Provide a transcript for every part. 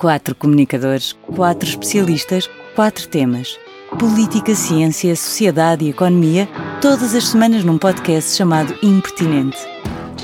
Quatro comunicadores, quatro especialistas, quatro temas. Política, ciência, sociedade e economia, todas as semanas num podcast chamado Impertinente.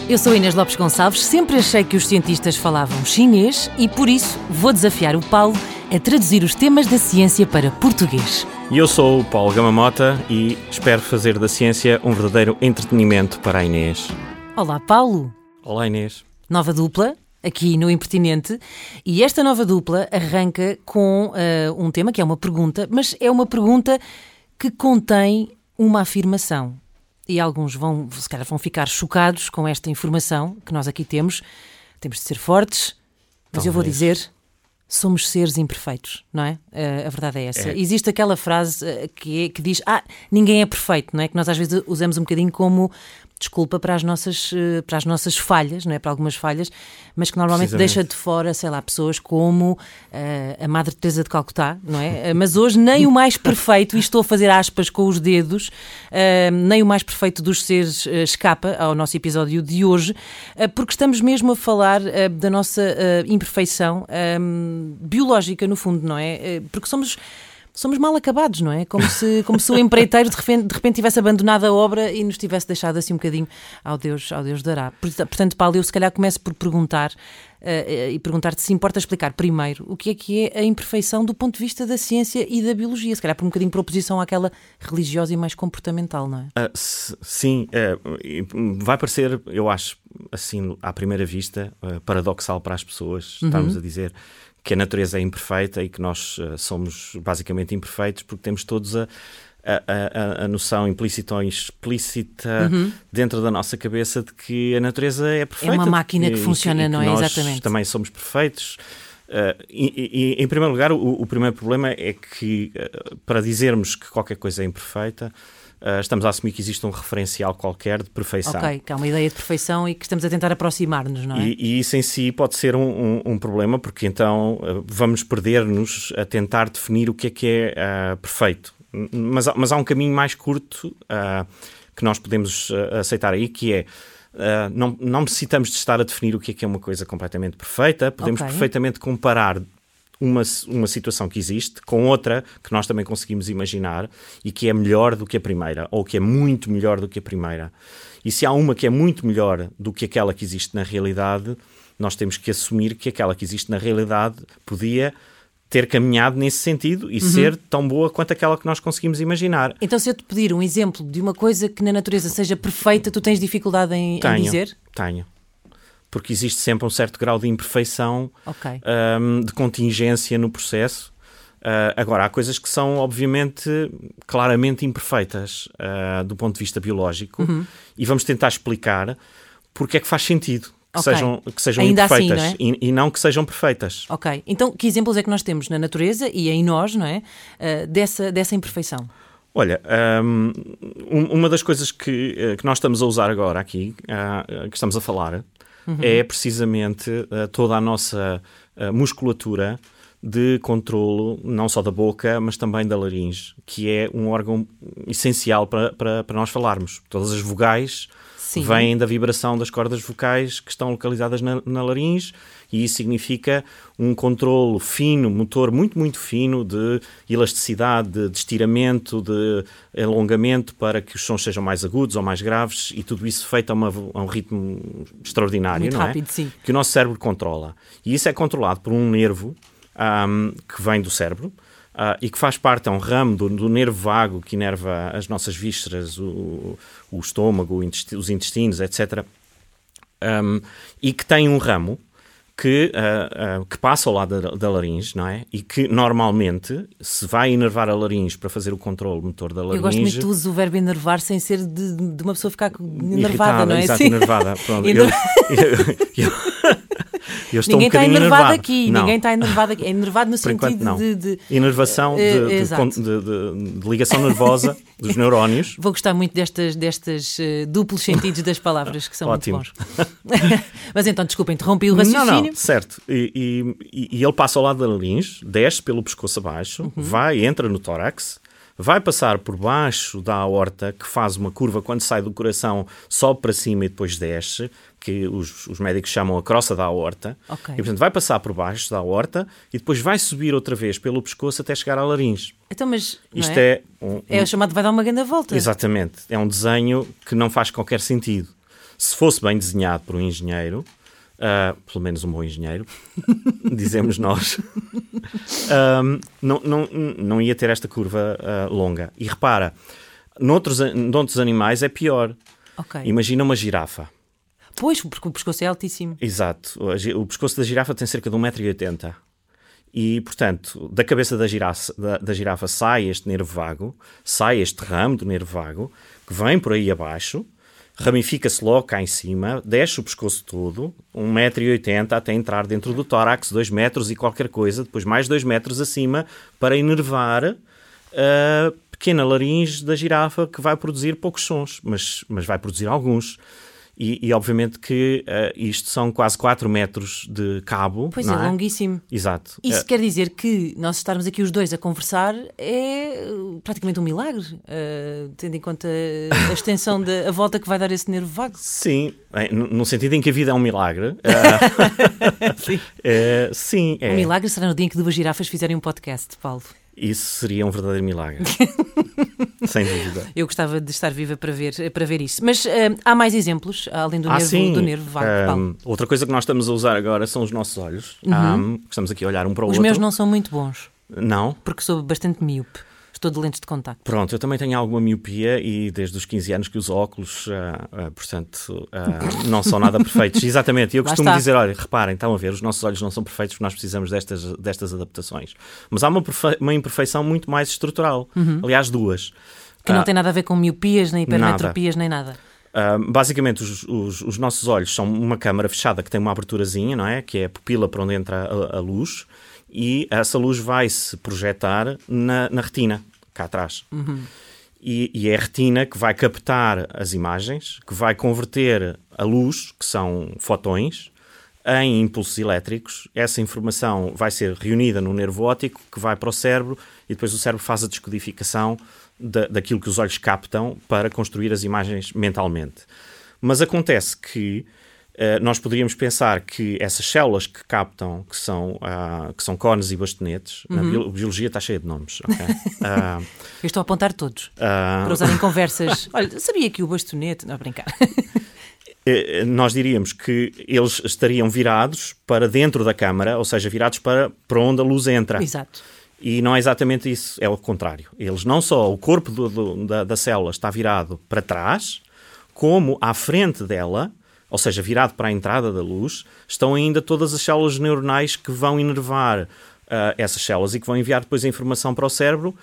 Eu sou Inês Lopes Gonçalves, sempre achei que os cientistas falavam chinês e por isso vou desafiar o Paulo a traduzir os temas da ciência para português. E eu sou o Paulo Gamamota e espero fazer da ciência um verdadeiro entretenimento para a Inês. Olá, Paulo. Olá, Inês. Nova dupla, aqui no Impertinente. E esta nova dupla arranca com uh, um tema que é uma pergunta, mas é uma pergunta que contém uma afirmação. E alguns vão, se calhar, vão ficar chocados com esta informação que nós aqui temos. Temos de ser fortes, mas Talvez. eu vou dizer. Somos seres imperfeitos, não é? Uh, a verdade é essa. É. Existe aquela frase uh, que, é- que diz: Ah, ninguém é perfeito, não é? Que nós às vezes usamos um bocadinho como desculpa para as nossas, eh, para as nossas falhas, não é? para algumas falhas, mas que normalmente deixa de fora, sei lá, pessoas como eh, a Madre Teresa de Calcutá, não é? Eh, Mas hoje nem o mais perfeito, e estou a fazer aspas com os dedos, eh, nem o mais perfeito dos seres eh, escapa ao nosso episódio de hoje, porque estamos mesmo a falar da nossa imperfeição biológica, no fundo, não é? Porque somos somos mal acabados, não é? Como se, como se o empreiteiro de repente, de repente tivesse abandonado a obra e nos tivesse deixado assim um bocadinho ao Deus, ao Deus dará. Porta- Portanto, Paulo, eu se calhar começo por perguntar eh, eh, e perguntar-te se importa explicar primeiro o que é que é a imperfeição do ponto de vista da ciência e da biologia, se calhar por um bocadinho por oposição àquela religiosa e mais comportamental, não é? S- sim, é, hum, vai parecer, eu acho, assim, à primeira vista, ah, paradoxal para as pessoas estarmos a dizer que a natureza é imperfeita e que nós ah, somos basicamente imperfeitos porque temos todos a, a, a- a noção implícita ou explícita dentro da nossa cabeça de que a natureza é perfeita. uma máquina que e- e funciona, e não é? nós Exatamente. também somos perfeitos. Uh, e, e- e, em primeiro lugar, o, o primeiro problema é que, uh, para dizermos que qualquer coisa é imperfeita, uh, estamos a assumir que existe um referencial qualquer de perfeição. Ok, que há uma ideia de perfeição e que estamos a tentar aproximar-nos, não é? E, e isso em si pode ser um, um- um problema, porque então uh, vamos perder-nos a tentar definir o que é que é uh, perfeito. Mas, há- mas há um caminho mais curto que nós podemos aceitar aí, que é. uh, não, não necessitamos de estar a definir o que é que é uma coisa completamente perfeita, podemos Ok. perfeitamente comparar uma, uma situação que existe com outra que nós também conseguimos imaginar e que é melhor do que a primeira, ou que é muito melhor do que a primeira. E se há uma que é muito melhor do que aquela que existe na realidade, nós temos que assumir que aquela que existe na realidade podia ter caminhado nesse sentido Uhum. e ser tão boa quanto aquela que nós conseguimos imaginar. Então, se eu te pedir um exemplo de uma coisa que na natureza seja perfeita, tu tens dificuldade em, em Tenho, dizer? tenho. Porque existe sempre um certo grau de imperfeição Ok. hum, de contingência no processo. Uh, agora, há coisas que são, obviamente, claramente imperfeitas uh, do ponto de vista biológico Uhum. e vamos tentar explicar porque é que faz sentido que Ok. sejam, que sejam Ainda assim, imperfeitas não é? e, e não que sejam perfeitas. Ok. Então, que exemplos é que nós temos na natureza e em nós, não é? Uh, dessa, dessa imperfeição. Olha, um- uma das coisas que, eh, que nós estamos a usar agora aqui, que estamos a falar, é precisamente ah, toda a nossa ah, musculatura de controlo, não só da boca, mas também da laringe, que é um órgão essencial para, para, para nós falarmos. Todas as vogais Sim. vêm da vibração das cordas vocais que estão localizadas na, na laringe e isso significa um controlo fino, motor muito, muito fino de elasticidade, de, de estiramento, de alongamento para que os sons sejam mais agudos ou mais graves e tudo isso feito a, uma- a um ritmo extraordinário, Muito não é? rápido, sim. Que o nosso cérebro controla. E isso é controlado por um nervo ahm, que vem do cérebro ah, e que faz parte, é um ramo do, do nervo vago que inerva as nossas vísceras, o, o estômago, o intesti- os intestinos, etc. Um, e que tem um ramo que, ah, ah, que passa ao lado da, da laringe, não é? E que normalmente se vai enervar a laringe para fazer o controle motor da laringe. Eu gosto muito que tu uses o verbo enervar sem ser de, de uma pessoa ficar enervada, não é? Exato, Sim. enervada. Pronto, eu, eu- eu- eu estou Ninguém um está enervado enervado. aqui, Não, ninguém está enervado aqui. É enervado no por enquanto sentido não. de, de- Enervação de, Eh, de, de- de- ligação nervosa dos neurónios. Vou gostar muito destas, destas eh, duplos sentidos das palavras que são Ótimo. muito bons. Mas então, desculpa, interrompi o Não, raciocínio. não, certo. E, e- e ele passa ao lado da laringe, desce pelo pescoço abaixo, Uhum. vai, entra no tórax, vai passar por baixo da aorta, que faz uma curva quando sai do coração, sobe para cima e depois desce, que os, os médicos chamam a crosta da aorta. Ok. E, portanto, vai passar por baixo da aorta e depois vai subir outra vez pelo pescoço até chegar à laringe. Então, mas. Isto é? é, um, É o chamado vai dar uma grande volta. Exatamente. É um desenho que não faz qualquer sentido. Se fosse bem desenhado por um engenheiro, ah, pelo menos um bom engenheiro, dizemos nós, ahm, não, não, não ia ter esta curva ah, longa. E repara, noutros, noutros animais é pior. Ok. Imagina uma girafa. Pois, porque o pescoço é altíssimo. Exato. O pescoço da girafa tem cerca de 1,80m. E, portanto, da cabeça da girafa, da, da girafa sai este nervo vago, sai este ramo do nervo vago, que vem por aí abaixo, ramifica-se logo cá em cima, desce o pescoço todo, 1,80m até entrar dentro do tórax, 2 metros e qualquer coisa, depois mais 2 metros acima, para inervar a pequena laringe da girafa que vai produzir poucos sons, mas, mas vai produzir alguns. E, e, obviamente que eh, isto são quase 4 metros de cabo. Pois não é, longuíssimo. Exato. Isso Eh, quer dizer que nós estarmos aqui os dois a conversar é uh, praticamente um milagre, uh, tendo em conta a extensão da volta que vai dar esse nervo vago. Sim, eh, no sentido em que a vida é um milagre. eh, Sim. eh, sim, é. Um milagre será no dia em que duas girafas fizerem um podcast, Paulo. Isso seria um verdadeiro milagre. Sem dúvida. Eu gostava de estar viva para ver, para ver isso. Mas uh, há mais exemplos, além do, Ah, nervo, sim. do nervo vago, Ahm, Paulo. outra coisa que nós estamos a usar agora são os nossos olhos. Ahm, que estamos aqui a olhar um para o Uhum. Os outro. meus não são muito bons, Não? porque sou bastante míope. Estou de lentes de contacto. Pronto, eu também tenho alguma miopia e desde os 15 anos que uso óculos, ah, ah, portanto, ah, não são nada perfeitos. Exatamente, e eu Lá costumo está. dizer: olha, reparem, estão a ver, os nossos olhos não são perfeitos porque nós precisamos destas, destas adaptações. Mas há uma, uma imperfeição muito mais estrutural. Aliás, duas. Que não tem nada a ver com miopias, nem hipermetropias, nem nada. ah, basicamente, os, os- os nossos olhos são uma câmara fechada que tem uma aberturazinha, não é? Que é a pupila para onde entra a, a luz, e essa luz vai se projetar na, na retina, cá atrás. E, e é a retina que vai captar as imagens, que vai converter a luz, que são fotões, em impulsos elétricos. Essa informação vai ser reunida no nervo óptico, que vai para o cérebro, e depois o cérebro faz a descodificação da, daquilo que os olhos captam para construir as imagens mentalmente. Mas acontece que nós poderíamos pensar que essas células que captam, que são, ah, que são cones e bastonetes, na bio- biologia está cheia de nomes, ok? Ah, Eu estou a apontar todos. ah, Para usar em conversas. Olha, sabia que o bastonete. Não, a brincar. eh, nós diríamos que eles estariam virados para dentro da câmara, ou seja, virados para, para onde a luz entra. Exato. E não é exatamente isso, é o contrário. Eles não só, o corpo do- do- da, da célula está virado para trás, como à frente dela, ou seja, virado para a entrada da luz, estão ainda todas as células neuronais que vão inervar ah, essas células e que vão enviar depois a informação para o cérebro.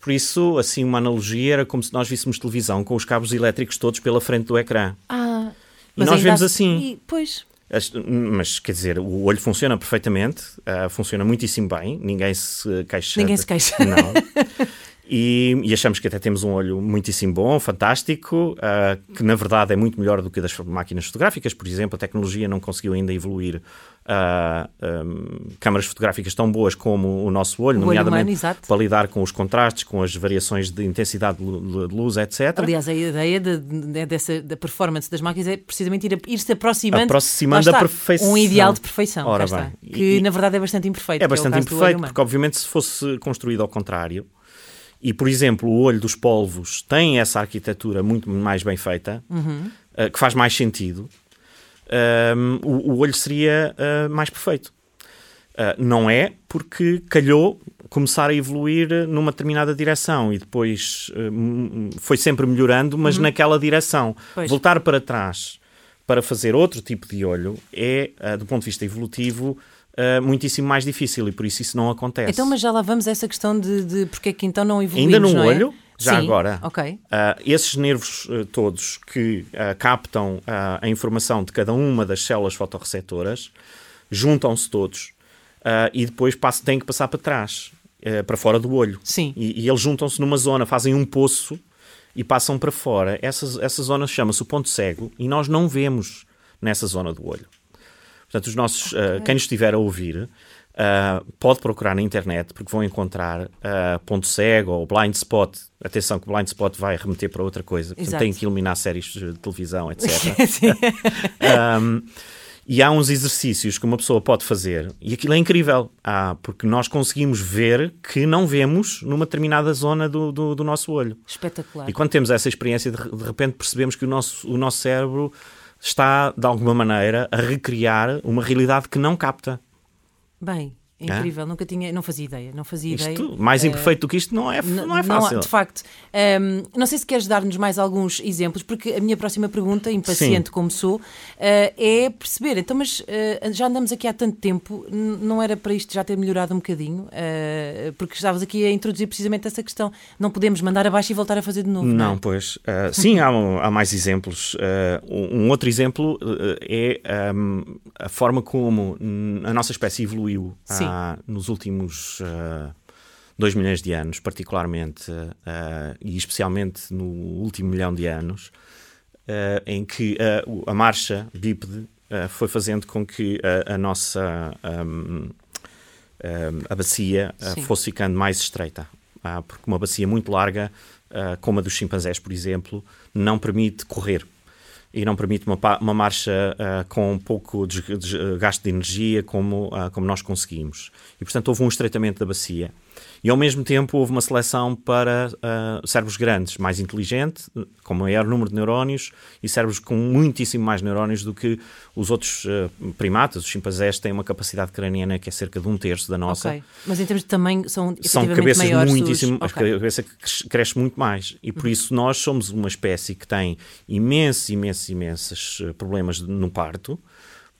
Por isso, assim, uma analogia era como se nós víssemos televisão com os cabos elétricos todos pela frente do ecrã. Ah, E nós vemos há- assim. e- pois. As- Mas, quer dizer, o olho funciona perfeitamente, ah, funciona muitíssimo bem, ninguém se queixa. Ninguém se queixa. Não. E, e achamos que até temos um olho muitíssimo bom, fantástico, ah, que na verdade é muito melhor do que das máquinas fotográficas. Por exemplo, a tecnologia não conseguiu ainda evoluir ah, ahm, câmaras fotográficas tão boas como o nosso olho, O olho nomeadamente humano, exato. para lidar com os contrastes, com as variações de intensidade de lu- de luz, etc. Aliás, a ideia de- de- dessa, da performance das máquinas é precisamente ir, a- ir-se aproximando, Aproximando Lá da perfeição. Um ideal de perfeição. Ora está. Que E- na verdade é bastante imperfeito. É que bastante olho imperfeito, humano. porque obviamente se fosse construído ao contrário, e por exemplo o olho dos polvos tem essa arquitetura muito mais bem feita, Uhum. eh, que faz mais sentido, ehm, o, o olho seria eh, mais perfeito. Eh, não é porque calhou começar a evoluir numa determinada direção e depois m- foi sempre melhorando, mas naquela direção. Uhum. Pois. Voltar para trás para fazer outro tipo de olho é, do ponto de vista evolutivo, eh, muitíssimo mais difícil e por isso isso não acontece. Então, mas já lá vamos a essa questão de, de porque é que então não evoluímos, Ainda no é? olho, já Sim, agora, Ok. ah, esses nervos eh, todos que captam a informação de cada uma das células fotorreceptoras juntam-se todos e depois passam, têm que passar para trás, para fora do olho. Sim. E, e eles juntam-se numa zona, fazem um poço e passam para fora. Essa, essa zona chama-se o ponto cego e nós não vemos nessa zona do olho. Portanto, os nossos, okay. uh, quem nos estiver a ouvir uh, pode procurar na internet, porque vão encontrar uh, ponto cego ou blind spot. Atenção que o blind spot vai remeter para outra coisa. Portanto, tem que eliminar séries de televisão, etc. um, E há uns exercícios que uma pessoa pode fazer, e aquilo é incrível, ah, porque nós conseguimos ver que não vemos numa determinada zona do, do, do nosso olho. Espetacular. E quando temos essa experiência, de, de repente percebemos que o nosso, o nosso cérebro está, de alguma maneira, a recriar uma realidade que não capta. Bem, é incrível, nunca tinha, não fazia ideia, não fazia isto, ideia. Mais imperfeito do que isto não é, não é fácil. Não, de facto. Um, não sei se queres dar-nos mais alguns exemplos, porque a minha próxima pergunta, impaciente Sim. como sou, uh, é perceber, então, mas uh, já andamos aqui há tanto tempo, não era para isto já ter melhorado um bocadinho, uh, porque estavas aqui a introduzir precisamente essa questão, não podemos mandar abaixo e voltar a fazer de novo. Não, não é? pois. sim, há, há, mais exemplos. um outro exemplo é um, a forma como a nossa espécie evoluiu. Sim nos últimos uh, dois milhões de anos, particularmente, uh, e especialmente no último milhão de anos, uh, em que a marcha bípede foi fazendo com que a, a nossa um, a bacia fosse ficando mais estreita. porque uma bacia muito larga, como a dos chimpanzés, por exemplo, não permite correr e não permite uma, uma marcha uh, com pouco desgaste de energia como, uh, como nós conseguimos. E, portanto, houve um estreitamento da bacia. E ao mesmo tempo houve uma seleção para uh, cérebros grandes, mais inteligentes, com maior número de neurónios e cérebros com muitíssimo mais neurónios do que os outros uh, primatas. Os chimpanzés têm uma capacidade craniana que é cerca de um terço da nossa. Okay. Mas em termos de tamanho são São cabeças muitíssimo, os... okay. a cabeça cresce muito mais e por uhum. isso nós somos uma espécie que tem imensos, imensos, imensos eh, problemas no parto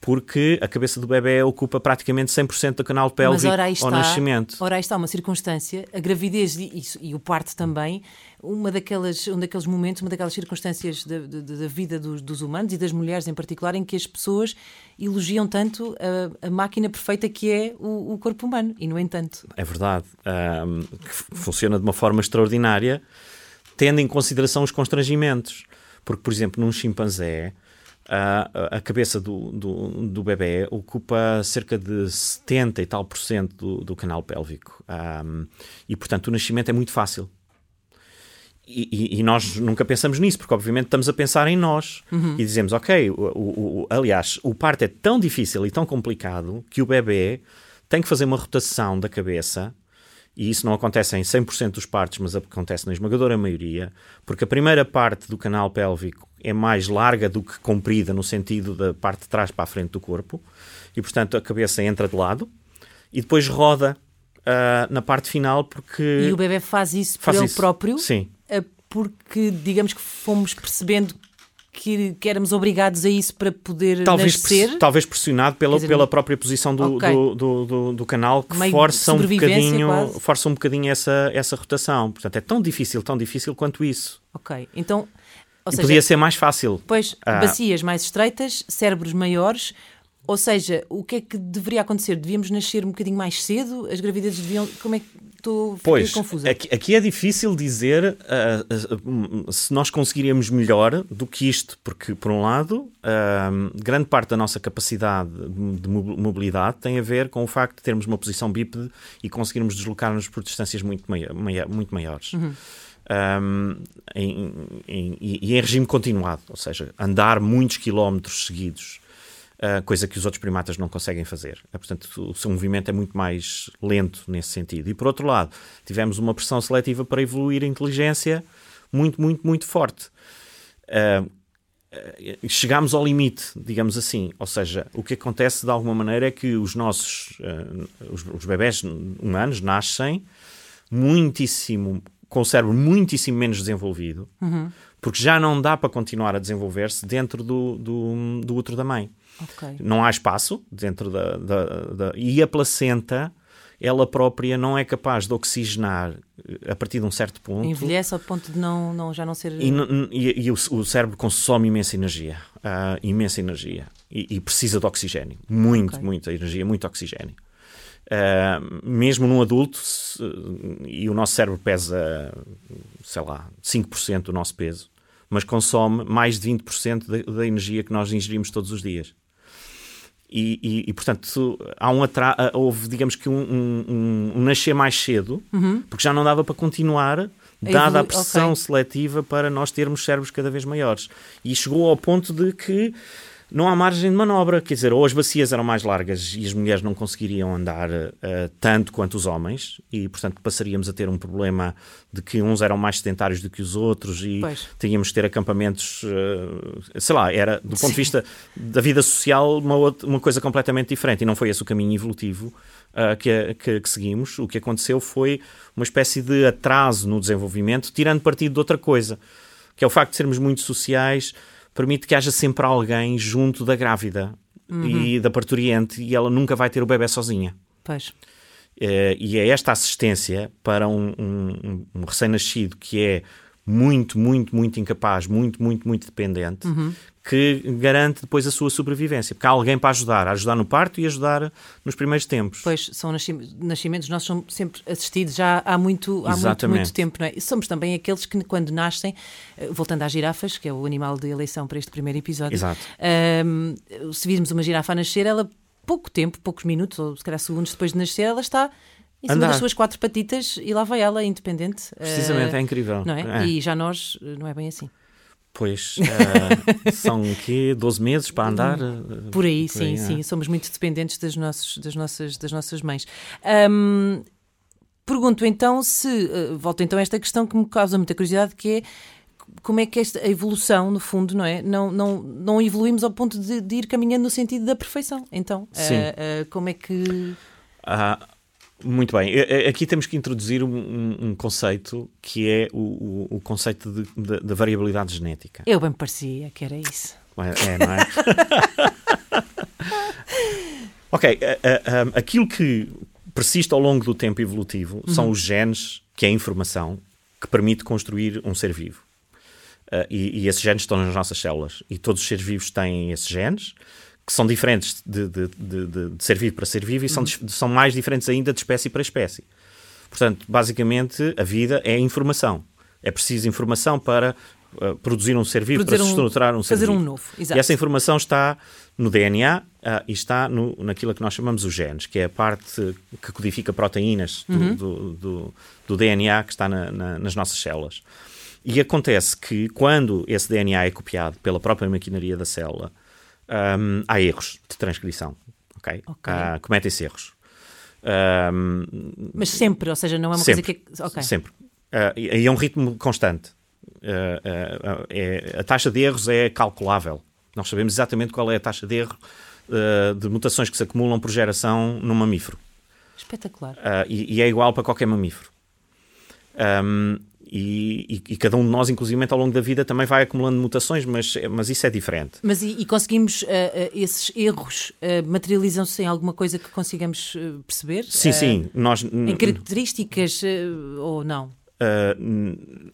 porque a cabeça do bebê ocupa praticamente 100% do canal pélvico ao nascimento. Ora, aí está uma circunstância, a gravidez e, e, o parto também, uma daquelas, um daqueles momentos, uma daquelas circunstâncias da, da vida dos, dos, humanos e das mulheres em particular, em que as pessoas elogiam tanto a, a máquina perfeita que é o, o, corpo humano, e no entanto... É verdade, um, funciona de uma forma extraordinária, tendo em consideração os constrangimentos. Porque, por exemplo, num chimpanzé, a, a cabeça do, do, do bebê ocupa cerca de 70 e tal por cento do, do canal pélvico. Um, e, portanto, o nascimento é muito fácil. E, e, nós nunca pensamos nisso, porque obviamente estamos a pensar em nós uhum. e dizemos, ok, o, o, o, aliás, o parto é tão difícil e tão complicado que o bebê tem que fazer uma rotação da cabeça e isso não acontece em 100% dos partos, mas acontece na esmagadora maioria, porque a primeira parte do canal pélvico é mais larga do que comprida, no sentido da parte de trás para a frente do corpo, e portanto a cabeça entra de lado e depois roda uh, na parte final, porque. E o bebê faz isso faz por ele próprio? Sim. Uh, porque, digamos que fomos percebendo que, que, éramos obrigados a isso para poder talvez nascer? talvez pressionado pela, dizer, pela própria posição do, okay. do, do, do, do, canal que força um bocadinho, força um bocadinho essa, essa rotação. Portanto, é tão difícil, tão difícil quanto isso. Ok, então... Ou seja, podia ser mais fácil. Pois, ah. bacias mais estreitas, cérebros maiores, ou seja, o que é que deveria acontecer? Devíamos nascer um bocadinho mais cedo? As gravidezes deviam. Como é que estou pois, confusa. Aqui, aqui, é difícil dizer uh, uh, se nós conseguiríamos melhor do que isto, porque, por um lado, uh, grande parte da nossa capacidade de mobilidade tem a ver com o facto de termos uma posição bípede e conseguirmos deslocar-nos por distâncias muito, muito maiores. Uhum. Um, em, em, e em regime continuado, ou seja, andar muitos quilómetros seguidos Uh, coisa que os outros primatas não conseguem fazer. Uh, portanto, o seu movimento é muito mais lento nesse sentido. E por outro lado, tivemos uma pressão seletiva para evoluir a inteligência muito, muito, muito forte. Uh, chegámos ao limite, digamos assim. Ou seja, o que acontece de alguma maneira é que os nossos os, os bebés humanos nascem muitíssimo com o cérebro muitíssimo menos desenvolvido, uhum. porque já não dá para continuar a desenvolver-se dentro do, do, do útero da mãe. Okay. Não há espaço dentro da, da, da, E a placenta, ela própria, não é capaz de oxigenar eh, a partir de um certo ponto. Envelhece ao ponto de não, não, já não ser. E, e, e o, o, cérebro consome imensa energia. Uh, imensa energia. E, e, precisa de oxigênio. Muito, okay. muita energia, muito oxigênio. Uh, mesmo num adulto, se, e o nosso cérebro pesa, sei lá, 5% do nosso peso, mas consome mais de 20% da, da energia que nós ingerimos todos os dias. E, e, e, portanto, há um atra... houve, digamos que, um, um, um nascer mais cedo, uhum. porque já não dava para continuar dada a pressão okay. seletiva para nós termos cérebros cada vez maiores. E chegou ao ponto de que não há margem de manobra. Quer dizer, ou as bacias eram mais largas e as mulheres não conseguiriam andar uh, tanto quanto os homens, e portanto passaríamos a ter um problema de que uns eram mais sedentários do que os outros e pois. teríamos de ter acampamentos, uh, sei lá, era do ponto Sim. de vista da vida social uma, outra, uma coisa completamente diferente e não foi esse o caminho evolutivo. Uh, que, que, que, seguimos, o que aconteceu foi uma espécie de atraso no desenvolvimento, tirando partido de outra coisa, que é o facto de sermos muito sociais, permite que haja sempre alguém junto da grávida uhum. e da parturiente e ela nunca vai ter o bebê sozinha. Pois. É, e é esta assistência para um, um, um recém-nascido que é muito, muito, muito incapaz, muito, muito, muito dependente, uhum que garante depois a sua sobrevivência, porque há alguém para ajudar, ajudar no parto e ajudar nos primeiros tempos. Pois, são nascimentos, nós somos sempre assistidos já há muito, há muito, muito, tempo, não é? E somos também aqueles que quando nascem, eh, voltando às girafas, que é o animal de eleição para este primeiro episódio. Um, se virmos uma girafa a nascer, ela pouco tempo, poucos minutos, ou se calhar segundos depois de nascer, ela está em cima Andar. das suas quatro patitas e lá vai ela, independente. Precisamente, uh, é incrível. Não é? é? E já nós, não é bem assim. Pois, uh, são o quê? 12 meses para andar? Uh, por aí, por sim, aí, sim. É? Somos muito dependentes das, nossos, das, nossas, das nossas mães. Um, pergunto então se, uh, volto então a esta questão que me causa muita curiosidade, que é como é que esta evolução, no fundo, não é? Não, não, não evoluímos ao ponto de, de ir caminhando no sentido da perfeição. Então, como é que... Ah, muito bem. Aqui temos que introduzir um, um conceito que é o, o, o conceito da variabilidade genética. Eu bem parecia que era isso. É, não é? ok. aquilo que persiste ao longo do tempo evolutivo uhum. são os genes, que é a informação que permite construir um ser vivo. Uh, e, e, esses genes estão nas nossas células. E todos os seres vivos têm esses genes que são diferentes de, de, de, de ser vivo para ser vivo e são, uhum. são mais diferentes ainda de espécie para espécie. Portanto, basicamente, a vida é informação. É preciso informação para uh, produzir um ser vivo, produzir para um, estruturar um ser fazer vivo. um novo. Exato. E essa informação está no DNA uh, e está no, naquilo que nós chamamos os genes, que é a parte que codifica proteínas do, uhum. do, do, do DNA que está na, na, nas nossas células. E acontece que quando esse DNA é copiado pela própria maquinaria da célula, um, há erros de transcrição. Okay? okay. Uh, Cometem-se erros. Um, Mas sempre, ou seja, não é uma sempre, coisa que. Okay. Sempre. Uh, e é um ritmo constante. Uh, é, a taxa de erros é calculável. Nós sabemos exatamente qual é a taxa de erro de mutações que se acumulam por geração num mamífero. Espetacular. E, e, é igual para qualquer mamífero. Um, e, e, e, cada um de nós, inclusive ao longo da vida, também vai acumulando mutações, mas, mas isso é diferente. Mas e, e conseguimos, uh, uh, esses erros uh, materializam-se em alguma coisa que consigamos perceber? Sim, sim. Nós, em características ou não?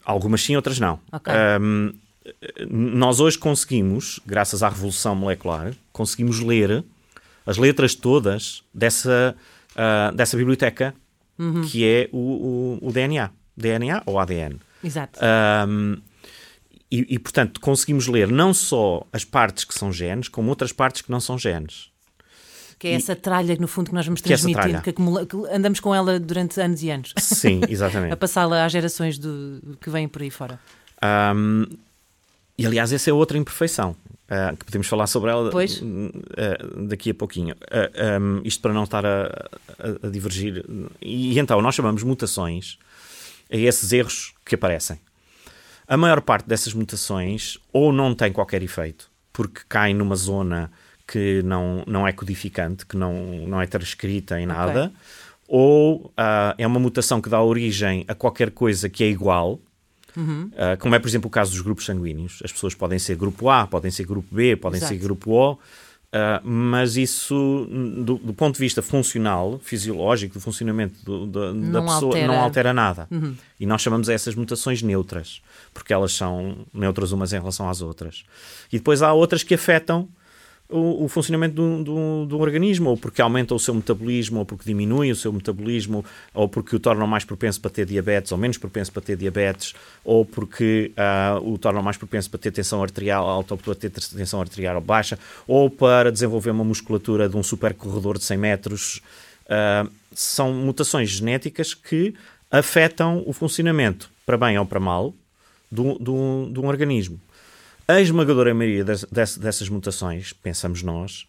algumas sim, outras não. Okay. nós hoje conseguimos, graças à revolução molecular, conseguimos ler as letras todas dessa, dessa biblioteca uhum. que é o, o, o DNA. DNA ou ADN. Exato. Um, e, e, portanto, conseguimos ler não só as partes que são genes, como outras partes que não são genes. Que é essa tralha, no fundo, que nós vamos transmitindo, que, acumula, que, andamos com ela durante anos e anos. Sim, exatamente. a passá-la às gerações do, que vêm por aí fora. Um, e, aliás, essa é outra imperfeição. Uh, que podemos falar sobre ela uh, daqui a pouquinho. Uh, um, isto para não estar a, a, a divergir. E, e, então, nós chamamos mutações a esses erros que aparecem. A maior parte dessas mutações ou não tem qualquer efeito, porque caem numa zona que não, não é codificante, que não, não é transcrita em nada, okay. ou uh, é uma mutação que dá origem a qualquer coisa que é igual, Uhum. Uh, como é, por exemplo, o caso dos grupos sanguíneos. As pessoas podem ser grupo A, podem ser grupo B, podem Exato. ser grupo O, Uh, mas isso, do, do, ponto de vista funcional, fisiológico, do funcionamento do, do, da pessoa, altera. não altera nada. Uhum. E nós chamamos essas mutações neutras, porque elas são neutras umas em relação às outras. E depois há outras que afetam o, o funcionamento do, do, organismo, ou porque aumenta o seu metabolismo, ou porque diminui o seu metabolismo, ou porque o tornam mais propenso para ter diabetes, ou menos propenso para ter diabetes, ou porque uh, o tornam mais propenso para ter tensão arterial alta, ou para ter tensão arterial baixa, ou para desenvolver uma musculatura de um supercorredor de 100 metros. Uh, são mutações genéticas que afetam o funcionamento, para bem ou para mal, de um organismo. A esmagadora maioria das, dessas mutações, pensamos nós,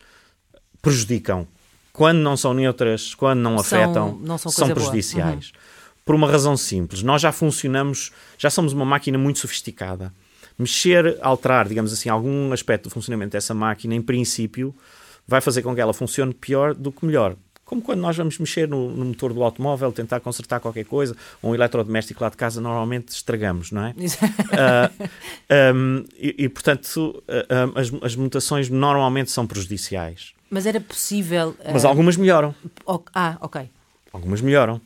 prejudicam. Quando não são neutras, quando não afetam, não são, são prejudiciais. Uhum. Por uma razão simples. Nós já funcionamos, já somos uma máquina muito sofisticada. Mexer, alterar, digamos assim, algum aspecto do funcionamento dessa máquina, em princípio, vai fazer com que ela funcione pior do que melhor como quando nós vamos mexer no, no, motor do automóvel, tentar consertar qualquer coisa, ou um eletrodoméstico lá de casa, normalmente estragamos, não é? uh, um, e, e, portanto, uh, as, as, mutações normalmente são prejudiciais. Mas era possível. Uh... Mas algumas melhoram. Ah, ok. Algumas melhoram.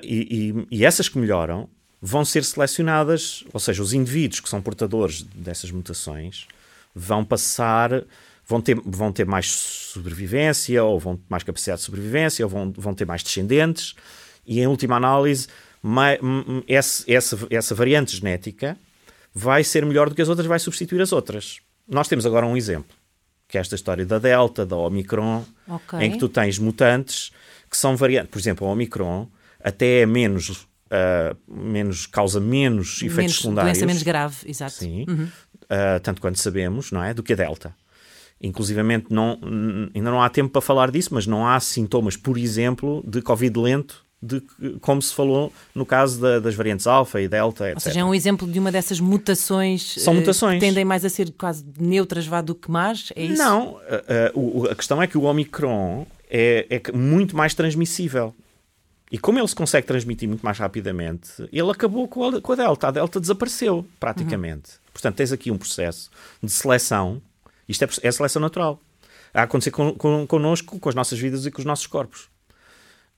E, e, e essas que melhoram vão ser selecionadas, ou seja, os indivíduos que são portadores dessas mutações vão passar vão ter, vão ter mais sobrevivência, ou vão ter mais capacidade de sobrevivência, ou vão, vão ter mais descendentes, e em última análise, mais, essa, essa, essa variante genética vai ser melhor do que as outras, vai substituir as outras. Nós temos agora um exemplo, que é esta história da Delta, da Omicron, okay. em que tu tens mutantes que são variantes. Por exemplo, a Omicron até é menos. Uh, menos causa menos efeitos menos, secundários. Doença menos grave, exato. Sim. Uhum. Uh, tanto quanto sabemos, não é? Do que a Delta. Inclusivamente, não, ainda não há tempo para falar disso, mas não há sintomas, por exemplo, de Covid lento, de, como se falou no caso da, das variantes alfa e delta, etc. Ou seja, é um exemplo de uma dessas mutações, São mutações. que tendem mais a ser quase neutras vá do que más, é isso? Não, a, a, a questão é que o Omicron é, é muito mais transmissível. E como ele se consegue transmitir muito mais rapidamente, ele acabou com a, com a Delta. A Delta desapareceu, praticamente. Uhum. Portanto, tens aqui um processo de seleção isto é, é seleção natural. A acontecer con, con, connosco, com as nossas vidas e com os nossos corpos.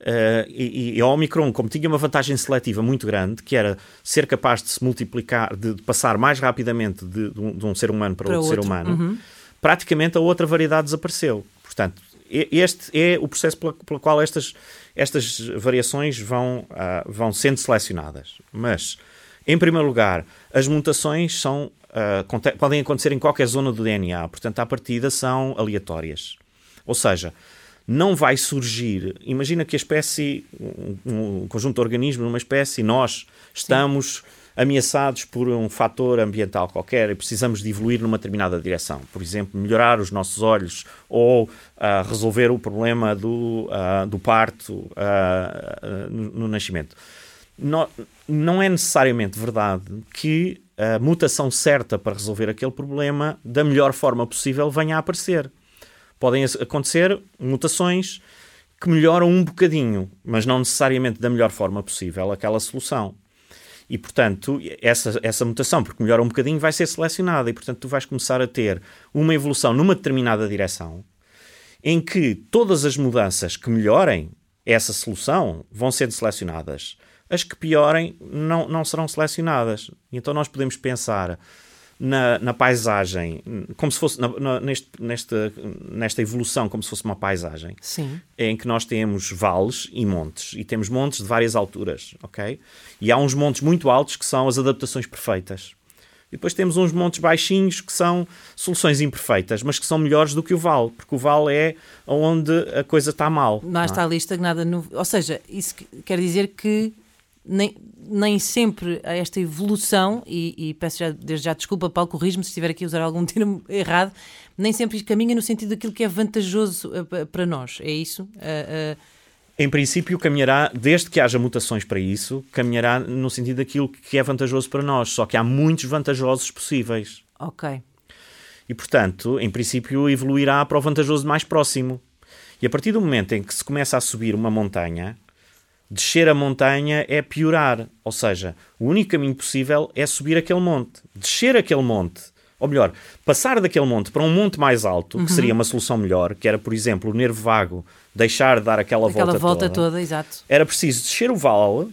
Uh, e, e a Omicron, como tinha uma vantagem seletiva muito grande, que era ser capaz de se multiplicar, de, de passar mais rapidamente de, de, um, de, um, ser humano para, para outro, outro, ser humano, uhum. praticamente a outra variedade desapareceu. Portanto, este é o processo pelo, pelo qual estas, estas variações vão, uh, vão sendo selecionadas. Mas, em primeiro lugar, as mutações são uh, podem acontecer em qualquer zona do DNA, portanto, à partida são aleatórias. Ou seja, não vai surgir. Imagina que a espécie, um, um conjunto de organismos, uma espécie, nós estamos Sim. ameaçados por um fator ambiental qualquer e precisamos de evoluir numa determinada direção. Por exemplo, melhorar os nossos olhos ou uh, resolver o problema do, uh, do parto uh, no, no, nascimento. No, não é necessariamente verdade que a mutação certa para resolver aquele problema da melhor forma possível venha a aparecer. Podem acontecer mutações que melhoram um bocadinho, mas não necessariamente da melhor forma possível aquela solução. E, portanto, essa, essa mutação, porque melhora um bocadinho, vai ser selecionada e, portanto, tu vais começar a ter uma evolução numa determinada direção em que todas as mudanças que melhorem essa solução vão ser selecionadas as que piorem não, não serão selecionadas. Então nós podemos pensar na, na paisagem, como se fosse na, na, neste, nesta, nesta evolução, como se fosse uma paisagem, Sim. em que nós temos vales e montes, e temos montes de várias alturas, ok? E há uns montes muito altos que são as adaptações perfeitas. E depois temos uns montes baixinhos que são soluções imperfeitas, mas que são melhores do que o vale, porque o vale é onde a coisa está mal. Não, não está ali estagnada. No... Ou seja, isso quer dizer que nem, nem sempre a esta evolução, e, e, peço já, desde já desculpa, Paulo, corrijo-me se estiver aqui a usar algum termo errado, nem sempre caminha no sentido daquilo que é vantajoso uh, para nós, é isso? Uh, uh... Em princípio, caminhará, desde que haja mutações para isso, caminhará no sentido daquilo que é vantajoso para nós, só que há muitos vantajosos possíveis. Ok. E, portanto, em princípio, evoluirá para o vantajoso mais próximo. E a partir do momento em que se começa a subir uma montanha, descer a montanha é piorar. Ou seja, o único caminho possível é subir aquele monte. Descer aquele monte, ou melhor, passar daquele monte para um monte mais alto, uhum. que seria uma solução melhor, que era, por exemplo, o nervo vago deixar de dar aquela, aquela volta, volta toda. toda. exato. Era preciso descer o vale,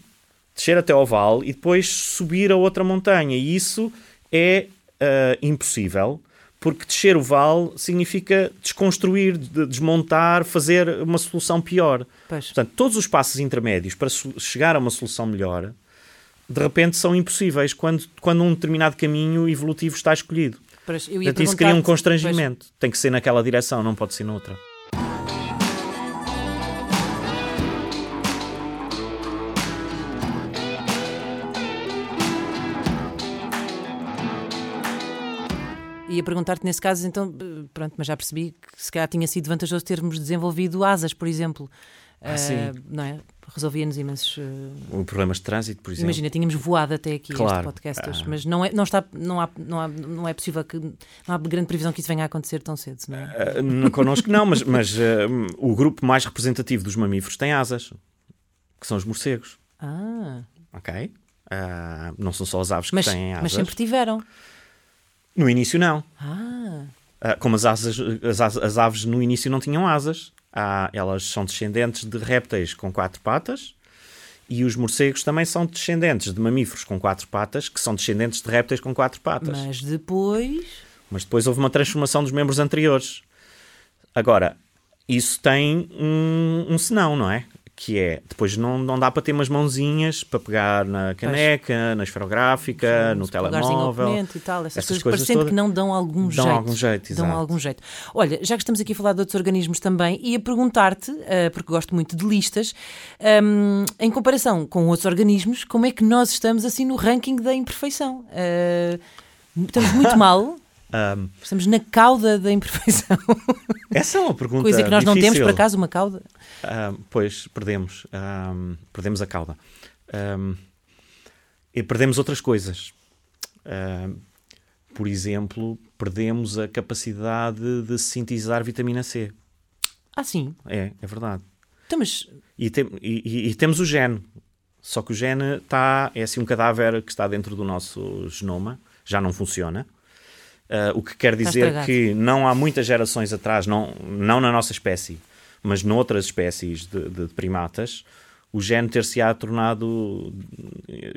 descer até ao vale e depois subir a outra montanha. E isso é uh, impossível porque descer o vale significa desconstruir, de- desmontar, fazer uma solução pior. Pois. Portanto, todos os passos intermédios para chegar a uma solução melhor, de repente são impossíveis quando, quando um determinado caminho evolutivo está escolhido. Pois, Portanto, isso cria um constrangimento. Tem que ser naquela direção, não pode ser noutra. Ia perguntar-te nesse caso, então, eh, pronto, mas já percebi que se calhar tinha sido vantajoso termos desenvolvido asas, por exemplo. Ah, sim. Não é? Resolvia-nos imensos. eh, O Problemas de trânsito, por exemplo. Imagina, tínhamos voado até aqui este Claro. podcast hoje, Ah. mas não, é, não, está, não, há, não, há, não é possível que. Não há grande previsão que isso venha a acontecer tão cedo, não é? Ah, não- connosco não, mas, mas ah, o grupo mais representativo dos mamíferos tem asas, que são os morcegos. Ah, Ok? Ah, não são só as aves que mas, têm asas. mas sempre tiveram. No início, não. Ah, Ah, como as, asas, as, as- as aves no início não tinham asas. Ah, elas são descendentes de répteis com quatro patas e os morcegos também são descendentes de mamíferos com quatro patas que são descendentes de répteis com quatro patas. mas depois. Mas depois houve uma transformação dos membros anteriores. Agora, isso tem um, um senão, não é? Que é, depois não, não dá para ter umas mãozinhas para pegar na caneca, na esferográfica, no pegares em telemóvel. e tal, essas, essas coisas, coisas parecendo que não dão algum Dão jeito. algum jeito, Dão algum jeito. Olha, já que estamos aqui a falar de outros organismos também, ia perguntar-te, eh, porque gosto muito de listas, ehm, em comparação com outros organismos, como é que nós estamos assim no ranking da imperfeição? Eh, estamos muito mal, Ahm, estamos na cauda da imperfeição. essa é uma pergunta Coisa que nós não temos, difícil. por acaso, uma cauda. Ahm, pois, perdemos. Ahm, perdemos a cauda. E perdemos outras coisas. Por exemplo, perdemos a capacidade de sintetizar vitamina C. Ah, sim. É, é verdade. Então, mas E, tem- e- e temos o gene. Só que o gene está, é assim um cadáver que está dentro do nosso genoma, já não funciona. Ah, o que quer dizer que não há muitas gerações atrás, não, não na nossa espécie, mas noutras espécies de, de primatas, o gene ter-se-á tornado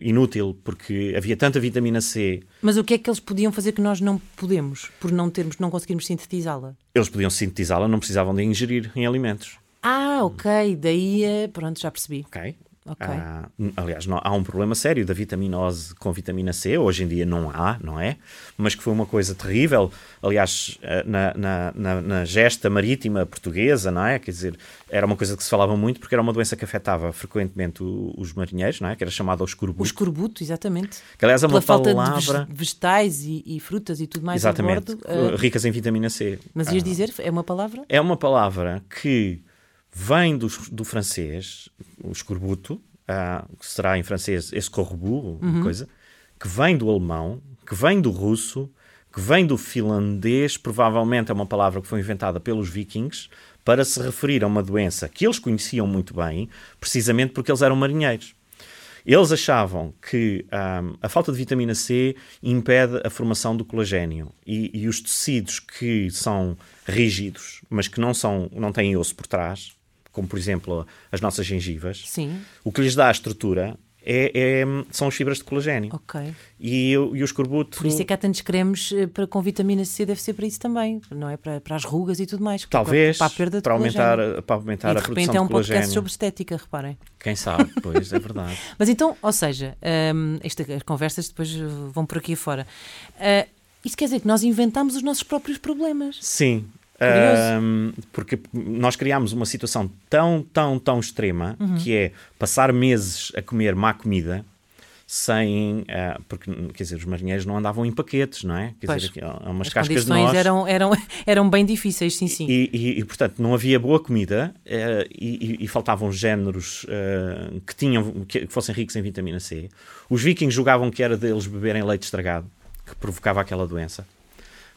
inútil, porque havia tanta vitamina C, Mas o que é que eles podiam fazer que nós não podemos, por não termos, não conseguirmos sintetizá-la? eles podiam sintetizá-la, não precisavam de ingerir em alimentos. Ah, ok, daí, eh, pronto, já percebi. Ok? Ok. Ah, aliás, não- há um problema sério da vitaminose com vitamina C, hoje em dia não há, não é? Mas que foi uma coisa terrível. Aliás, eh, na, na, na, na gesta marítima portuguesa, não é? Quer dizer, era uma coisa que se falava muito porque era uma doença que afetava frequentemente os marinheiros, não é? Que era chamada o O escorbuto. escorbuto, exatamente. Que aliás é uma falta de palavra. vege- vegetais e, e frutas e tudo mais a Exatamente, bordo. eh, ricas em vitamina C. mas ias dizer, é uma palavra? É uma palavra que vem do, do francês, o escorbuto, ah, que será em francês escorbu, uma coisa, que vem do alemão, que vem do russo, que vem do finlandês, provavelmente é uma palavra que foi inventada pelos vikings para se referir a uma doença que eles conheciam muito bem, precisamente porque eles eram marinheiros. Eles achavam que ahm, a falta de vitamina C impede a formação do colagênio e, e os tecidos que são rígidos, mas que não, são, não têm osso por trás, como por exemplo as nossas gengivas, Sim, o que lhes dá a estrutura é, é- são as fibras de colagênio. ok. E, e o escorbuto. Por isso é que há tantos cremes eh, para, com vitamina C, deve ser para isso também, não é? Para, para as rugas e tudo mais. Talvez Para a perda de para aumentar, colagênio. a- para aumentar E a de produção repente de é um podcast colagênio. sobre estética, reparem. Quem sabe, pois, é verdade. Mas então, ou seja, hum, esta- as conversas depois eh, vão por aqui fora. Ah, isso quer dizer que nós inventamos os nossos próprios problemas. Sim. Ahm, porque nós criámos uma situação tão, tão, tão extrema Uhum. que é passar meses a comer má comida sem. ah, porque, quer dizer, os marinheiros não andavam em paquetes, não é? Quer Pois. dizer, umas As cascas de condições nós. eram, eram, eram bem difíceis, sim, sim. E, e- e, portanto, não havia boa comida eh, e, e- faltavam géneros eh, que, tinham, que fossem ricos em vitamina C. Os vikings julgavam que era deles beberem leite estragado, que provocava aquela doença.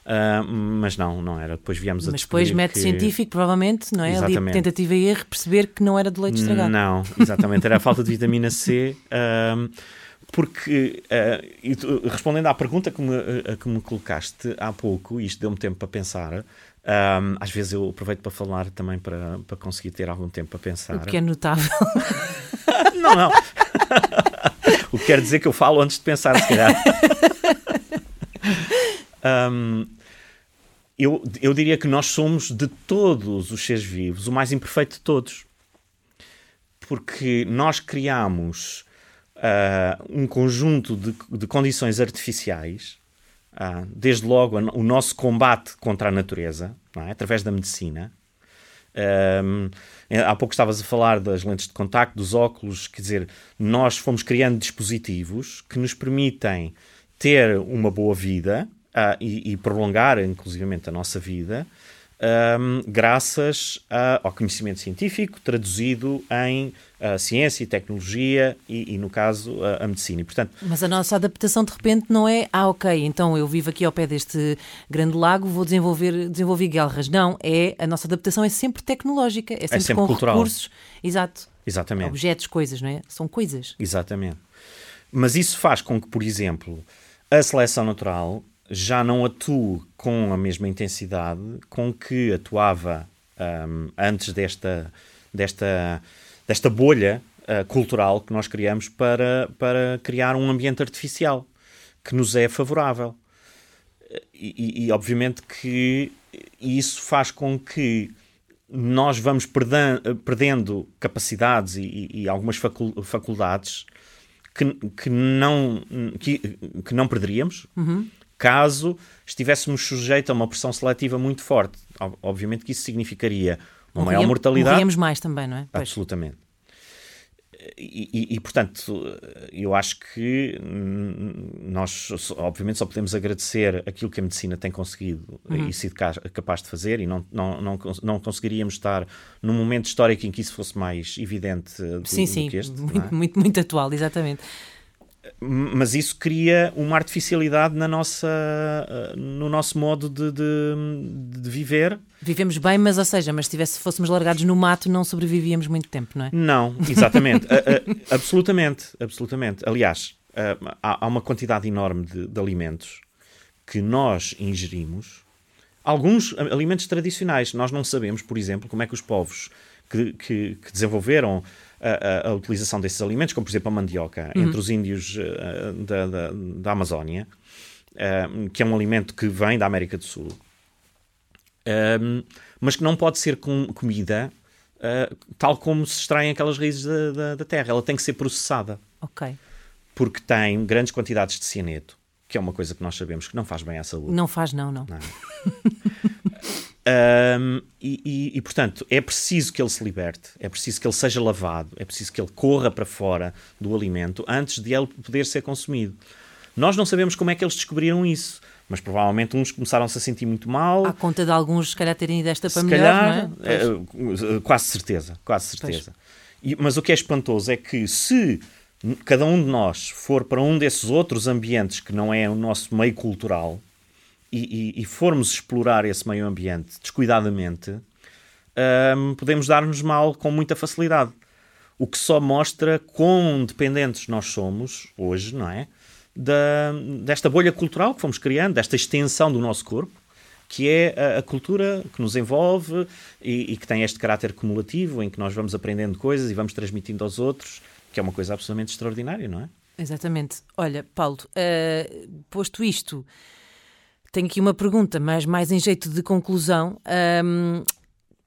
Ah, mas não, não era. Depois viemos a Mas depois, método que... científico, provavelmente, não é? Ali, tentativa e erro, perceber que não era de leite estragado. Não, exatamente. Era a falta de vitamina C. porque, ah, e tu- respondendo à pergunta que me, que me colocaste há pouco, e isto deu-me tempo para pensar, ahm, às vezes eu aproveito para falar também para, para conseguir ter algum tempo para pensar. O que é notável. Não, não. o que quer dizer que eu falo antes de pensar, se calhar. Ahm, eu, eu diria que nós somos, de todos os seres vivos, o mais imperfeito de todos. Porque nós criamos uh, um conjunto de, de condições artificiais, uh, desde logo o nosso combate contra a natureza, é? através da medicina. Um, há pouco estavas a falar das lentes de contacto, dos óculos, quer dizer, nós fomos criando dispositivos que nos permitem ter uma boa vida uh, e, e, prolongar, inclusivamente, a nossa vida, um, graças a, ao conhecimento científico traduzido em uh, ciência e tecnologia e, e no caso, a, a, medicina. E, portanto, Mas a nossa adaptação de repente não é, ah, ok, então eu vivo aqui ao pé deste grande lago, vou desenvolver, desenvolver guerras. Não, é, a nossa adaptação é sempre tecnológica, é sempre, é sempre com cultural. recursos. Exato. Exatamente. Objetos, coisas, não é? São coisas. Exatamente. Mas isso faz com que, por exemplo, a seleção natural já não atue com a mesma intensidade com que atuava um, antes desta, desta, desta bolha uh, cultural que nós criamos para, para criar um ambiente artificial que nos é favorável. E, e, e obviamente que isso faz com que nós vamos perdendo, perdendo capacidades e, e, algumas faculdades que, que, não, que, que não perderíamos. Uhum caso estivéssemos sujeitos a uma pressão seletiva muito forte. Obviamente que isso significaria uma maior mortalidade. Morríamos mais também, não é? Pois. Absolutamente. E, e, e, portanto, eu acho que nós, obviamente, só podemos agradecer aquilo que a medicina tem conseguido uhum. e sido capaz de fazer, e não, não, não, não conseguiríamos estar num momento histórico em que isso fosse mais evidente do, sim, do sim, que este. Muito, é? muito, muito atual, exatamente mas isso cria uma artificialidade na nossa, eh, no nosso modo de, de, de, viver. Vivemos bem, mas ou seja, mas se tivesse, fôssemos largados no mato não sobrevivíamos muito tempo, não é? Não, exatamente. absolutamente, absolutamente. Aliás, há, há uma quantidade enorme de, de alimentos que nós ingerimos, alguns alimentos tradicionais. Nós não sabemos, por exemplo, como é que os povos que, que, que desenvolveram a, a, utilização desses alimentos, como por exemplo a mandioca, uhum. entre os índios uh, da, da, da, Amazónia, uh, que é um alimento que vem da América do Sul, um, mas que não pode ser com comida uh, tal como se extraem aquelas raízes da, da, da, terra. Ela tem que ser processada. Ok. Porque tem grandes quantidades de cianeto, que é uma coisa que nós sabemos que não faz bem à saúde. Não faz, não, não. não. Um, e, e, e, portanto, é preciso que ele se liberte, é preciso que ele seja lavado, é preciso que ele corra para fora do alimento antes de ele poder ser consumido. Nós não sabemos como é que eles descobriram isso, mas provavelmente uns começaram-se a sentir muito mal. À conta de alguns, se calhar, terem ido esta para se melhor, calhar, é? é? Quase certeza, quase certeza. E, mas o que é espantoso é que se cada um de nós for para um desses outros ambientes que não é o nosso meio cultural, e, e, formos explorar esse meio ambiente descuidadamente, um, podemos dar-nos mal com muita facilidade. O que só mostra quão dependentes nós somos hoje, não é? Da, desta bolha cultural que fomos criando, desta extensão do nosso corpo, que é a, a cultura que nos envolve e, e, que tem este caráter cumulativo, em que nós vamos aprendendo coisas e vamos transmitindo aos outros, que é uma coisa absolutamente extraordinária, não é? Exatamente. Olha, Paulo, uh, posto isto, tenho aqui uma pergunta, mas mais em jeito de conclusão, um,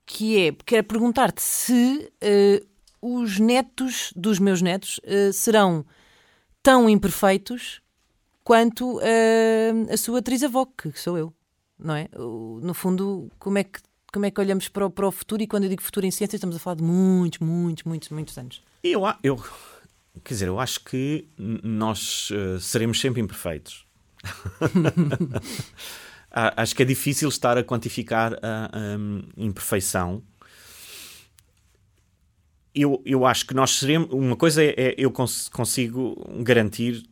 que é, quero perguntar-te se uh, os netos dos meus netos uh, serão tão imperfeitos quanto uh, a sua atriz-avó, que sou eu, não é? No fundo, como é que como é que olhamos para o, para o futuro? E quando eu digo futuro em ciência, estamos a falar de muitos, muitos, muitos, muitos anos. Eu, eu quer dizer, eu acho que nós uh, seremos sempre imperfeitos. Acho que é difícil estar a quantificar a, a imperfeição. Eu, eu acho que nós seremos. Uma coisa é, é eu cons consigo garantir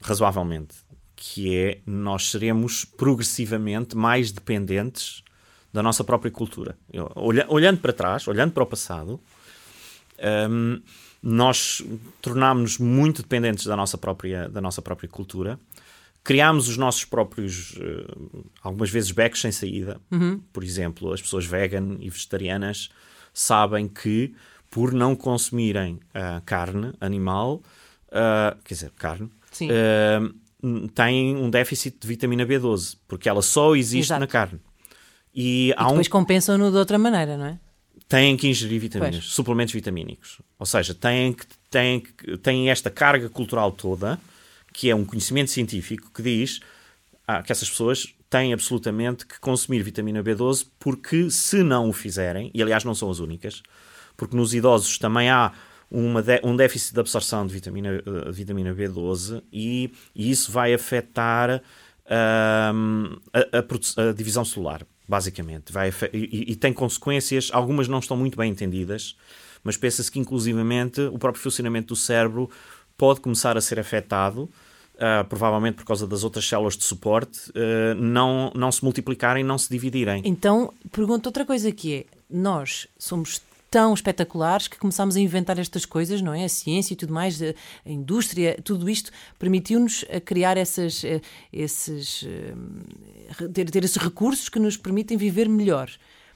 razoavelmente, que é nós seremos progressivamente mais dependentes da nossa própria cultura. Eu, olha, olhando para trás, olhando para o passado, um, nós tornámos-nos muito dependentes da nossa própria, da nossa própria cultura criámos os nossos próprios, uh, algumas vezes, becos sem saída. Uhum. Por exemplo, as pessoas vegan e vegetarianas sabem que, por não consumirem uh, carne animal, uh, quer dizer, carne, têm um déficit de vitamina B12, porque ela só existe Exato. na carne. E, E há um depois compensam-no de outra maneira, não é? têm que ingerir vitaminas, Pois. suplementos vitamínicos. Ou seja, têm, que, têm, que- têm esta carga cultural toda, que é um conhecimento científico que diz ah, que essas pessoas têm absolutamente que consumir vitamina B12 porque se não o fizerem, e aliás não são as únicas, porque nos idosos também há de- um déficit de absorção de vitamina, eh, de vitamina B12 e, e isso vai afetar ahm, a, a a divisão celular, basicamente. Vai e, e tem consequências, algumas não estão muito bem entendidas, mas pensa-se que inclusivamente o próprio funcionamento do cérebro pode começar a ser afetado, ah, provavelmente por causa das outras células de suporte, ah, não, não se multiplicarem, não se dividirem. Então, pergunto outra coisa que é, nós somos tão espetaculares que começámos a inventar estas coisas, não é? A ciência e tudo mais, a, indústria, tudo isto permitiu-nos a criar essas, eh, esses, eh, ter, ter esses recursos que nos permitem viver melhor.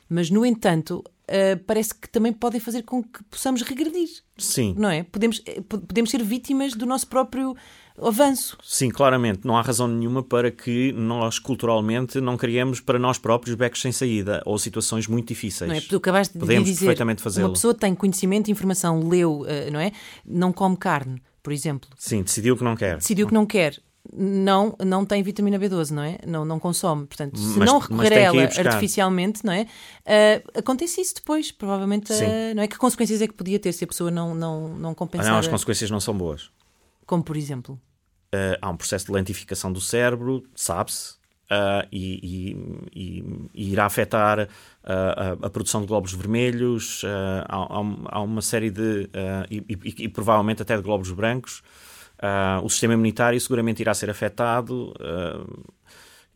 Mas, no entanto, eh, parece que também podem fazer com que possamos regredir, Sim, não é? Podemos, eh, po- podemos ser vítimas do nosso próprio avanço. sim, claramente. Não há razão nenhuma para que nós, culturalmente, não criemos para nós próprios becos sem saída ou situações muito difíceis. Não é? Tu acabaste de Podemos dizer perfeitamente fazê-lo. uma pessoa tem conhecimento, informação, leu, eh, não é? Não come carne, por exemplo. Sim, decidiu que não quer. Decidiu que não quer. Não, não tem vitamina B12, não é? Não, não consome. Portanto, se Mas- não recorrer a ela artificialmente, não é? Eh, acontece isso depois, provavelmente. Eh, não é? Que consequências é que podia ter se a pessoa não, não, não Ah, compensar? não, as consequências não são boas. Como por exemplo. Uh, há um processo de lentificação do cérebro, sabe-se, uh, e, e- e- irá afetar uh, a, a produção de glóbulos vermelhos, uh, há, há um- uma série de. uh, e, e- e provavelmente até de glóbulos brancos. Uh, o sistema imunitário seguramente irá ser afetado. uh,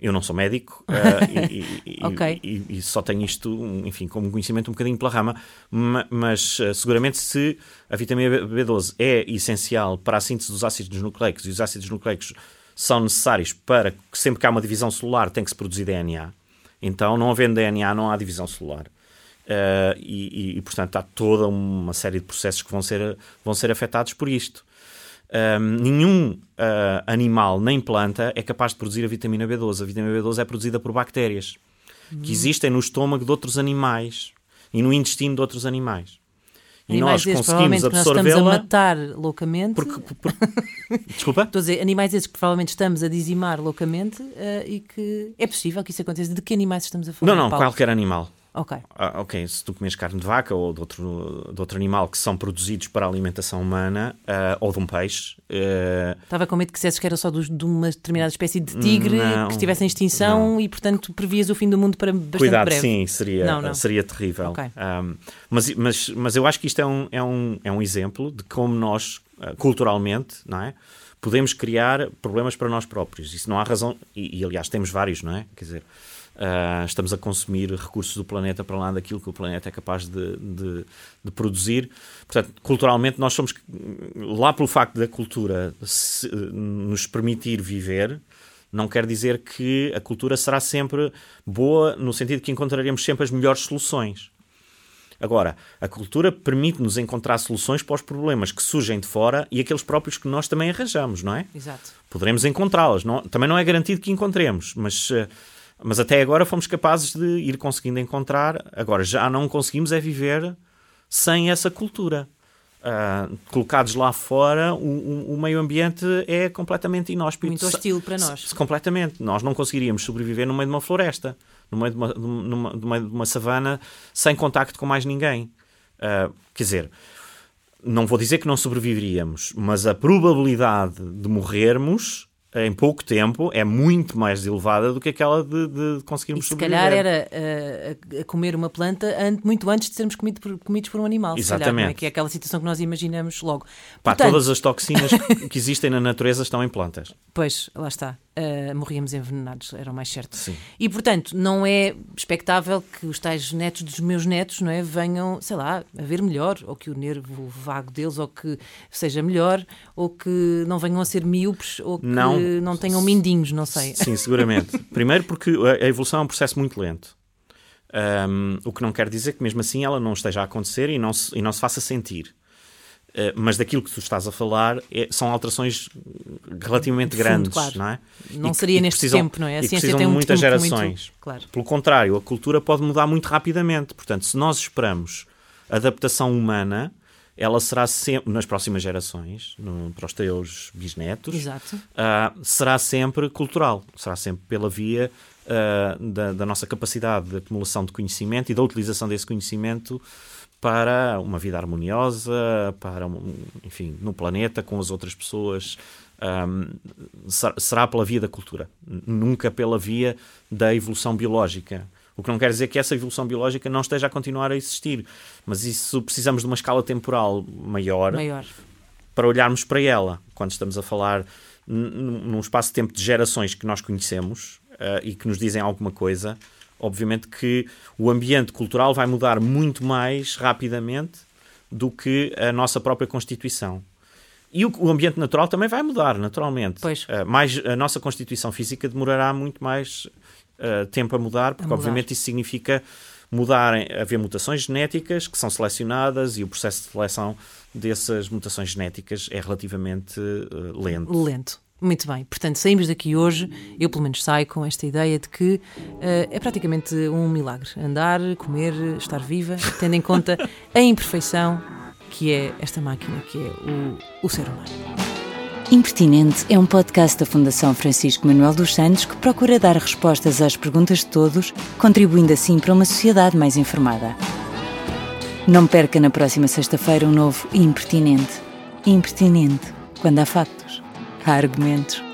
eu não sou médico uh, e, e- e- Ok. e- e só tenho isto, enfim, como conhecimento um bocadinho pela rama, ma- mas uh, seguramente se a vitamina B- B12 é essencial para a síntese dos ácidos nucleicos e os ácidos nucleicos são necessários para que sempre que há uma divisão celular tem que se produzir DNA. Então, não havendo DNA, não há divisão celular. Uh, e, portanto, há toda uma série de processos que vão ser, vão ser afetados por isto. Um, nenhum uh, animal nem planta é capaz de produzir a vitamina B12. A vitamina B12 é produzida por bactérias que existem no estômago de outros animais e no intestino de outros animais. E Animais nós conseguimos absorvê-la matar loucamente. porque, por- Desculpa? Estou a dizer, animais esses que provavelmente estamos a dizimar loucamente eh, e que é possível que isso aconteça. De que animais estamos a falar? Não, não, Paulo? qualquer animal. Ok. Ah, ok, se tu comes carne de vaca ou de outro, de outro animal que são produzidos para a alimentação humana ah, ou de um peixe, ah, Estava com medo que dissesses que era só dos- de uma determinada espécie de tigre Não, que estivesse em extinção e, portanto, previas o fim do mundo para bastante cuidado, breve. sim, seria, Não, não. seria terrível. Ok. Um, mas, mas, mas eu acho que isto é um, é um, é um exemplo de como nós, ah, culturalmente, não é? podemos criar problemas para nós próprios. Isso não há razão, e, e, aliás temos vários, não é? Quer dizer, ah, estamos a consumir recursos do planeta para lá daquilo que o planeta é capaz de, de, de produzir. Portanto, culturalmente, nós somos, lá pelo facto da cultura se- nos permitir viver, não quer dizer que a cultura será sempre boa, no sentido que encontraremos sempre as melhores soluções. Agora, a cultura permite-nos encontrar soluções para os problemas que surgem de fora e aqueles próprios que nós também arranjamos, não é? Exato. Poderemos encontrá-las. também não é garantido que encontremos, mas, eh, mas até agora fomos capazes de ir conseguindo encontrar. Agora, já não conseguimos é viver sem essa cultura. Ah, colocados lá fora, o, o- meio ambiente é completamente inóspito. Muito hostil para nós. Se- completamente. Nós não conseguiríamos sobreviver no meio de uma floresta, no meio de uma, de uma, de savana, sem contacto com mais ninguém. Ah, quer dizer, não vou dizer que não sobreviveríamos, mas a probabilidade de morrermos em pouco tempo é muito mais elevada do que aquela de, de E conseguirmos se sobreviver. calhar era a, a comer uma planta an- muito antes de sermos comido por- comidos por um animal. se calhar, não é? Exatamente. Que é aquela situação que nós imaginamos logo. Pá, Portanto, todas as toxinas que existem na natureza estão em plantas. Pois, lá está. Uh, morríamos envenenados, era o mais certo. Sim. E, portanto, não é expectável que os tais netos dos meus netos não é, venham, sei lá, a ver melhor, ou que o nervo vago deles, ou que seja melhor, ou que não venham a ser míopes, ou que Não. Não, tenham mindinhos, não sei. Sim, seguramente. Primeiro porque a evolução é um processo muito lento. Um, o que não quer dizer que mesmo assim ela não esteja a acontecer e não se, e não se faça sentir. Uh, mas daquilo que tu estás a falar é, são alterações relativamente Fundo, grandes, claro. não é? Não E seria e neste precisam- tempo, não é? A ciência precisam tem de muitas tempo gerações. muito- claro. Pelo contrário, a cultura pode mudar muito rapidamente. Portanto, se nós esperamos adaptação humana, ela será sempre, nas próximas gerações, no- para os teus bisnetos, ah, será sempre cultural, será sempre pela via ah, da, da nossa capacidade de acumulação de conhecimento e da utilização desse conhecimento para uma vida harmoniosa, para, um- enfim, no planeta, com as outras pessoas. Ahm, ser- será pela via da cultura, nunca pela via da evolução biológica. O que não quer dizer que essa evolução biológica não esteja a continuar a existir, mas isso precisamos de uma escala temporal maior Maior. para olharmos para ela quando estamos a falar num espaço de tempo de gerações que nós conhecemos eh, e que nos dizem alguma coisa. Obviamente que o ambiente cultural vai mudar muito mais rapidamente do que a nossa própria Constituição. E o, o ambiente natural também vai mudar, naturalmente. Pois. Eh, mais, a nossa Constituição física demorará muito mais eh, tempo a mudar, porque mudar. obviamente isso significa mudarem, haver mutações genéticas que são selecionadas e o processo de seleção dessas mutações genéticas é relativamente eh, lento. Lento. Muito bem. Portanto, saímos daqui hoje, eu pelo menos saio com esta ideia de que eh, é praticamente um milagre. Andar, comer, estar viva, tendo em conta a imperfeição que é esta máquina, que é o, o ser humano. Impertinente é um podcast da Fundação Francisco Manuel dos Santos que procura dar respostas às perguntas de todos, contribuindo assim para uma sociedade mais informada. Não perca na próxima sexta-feira um novo Impertinente. Impertinente, quando há factos, há argumentos.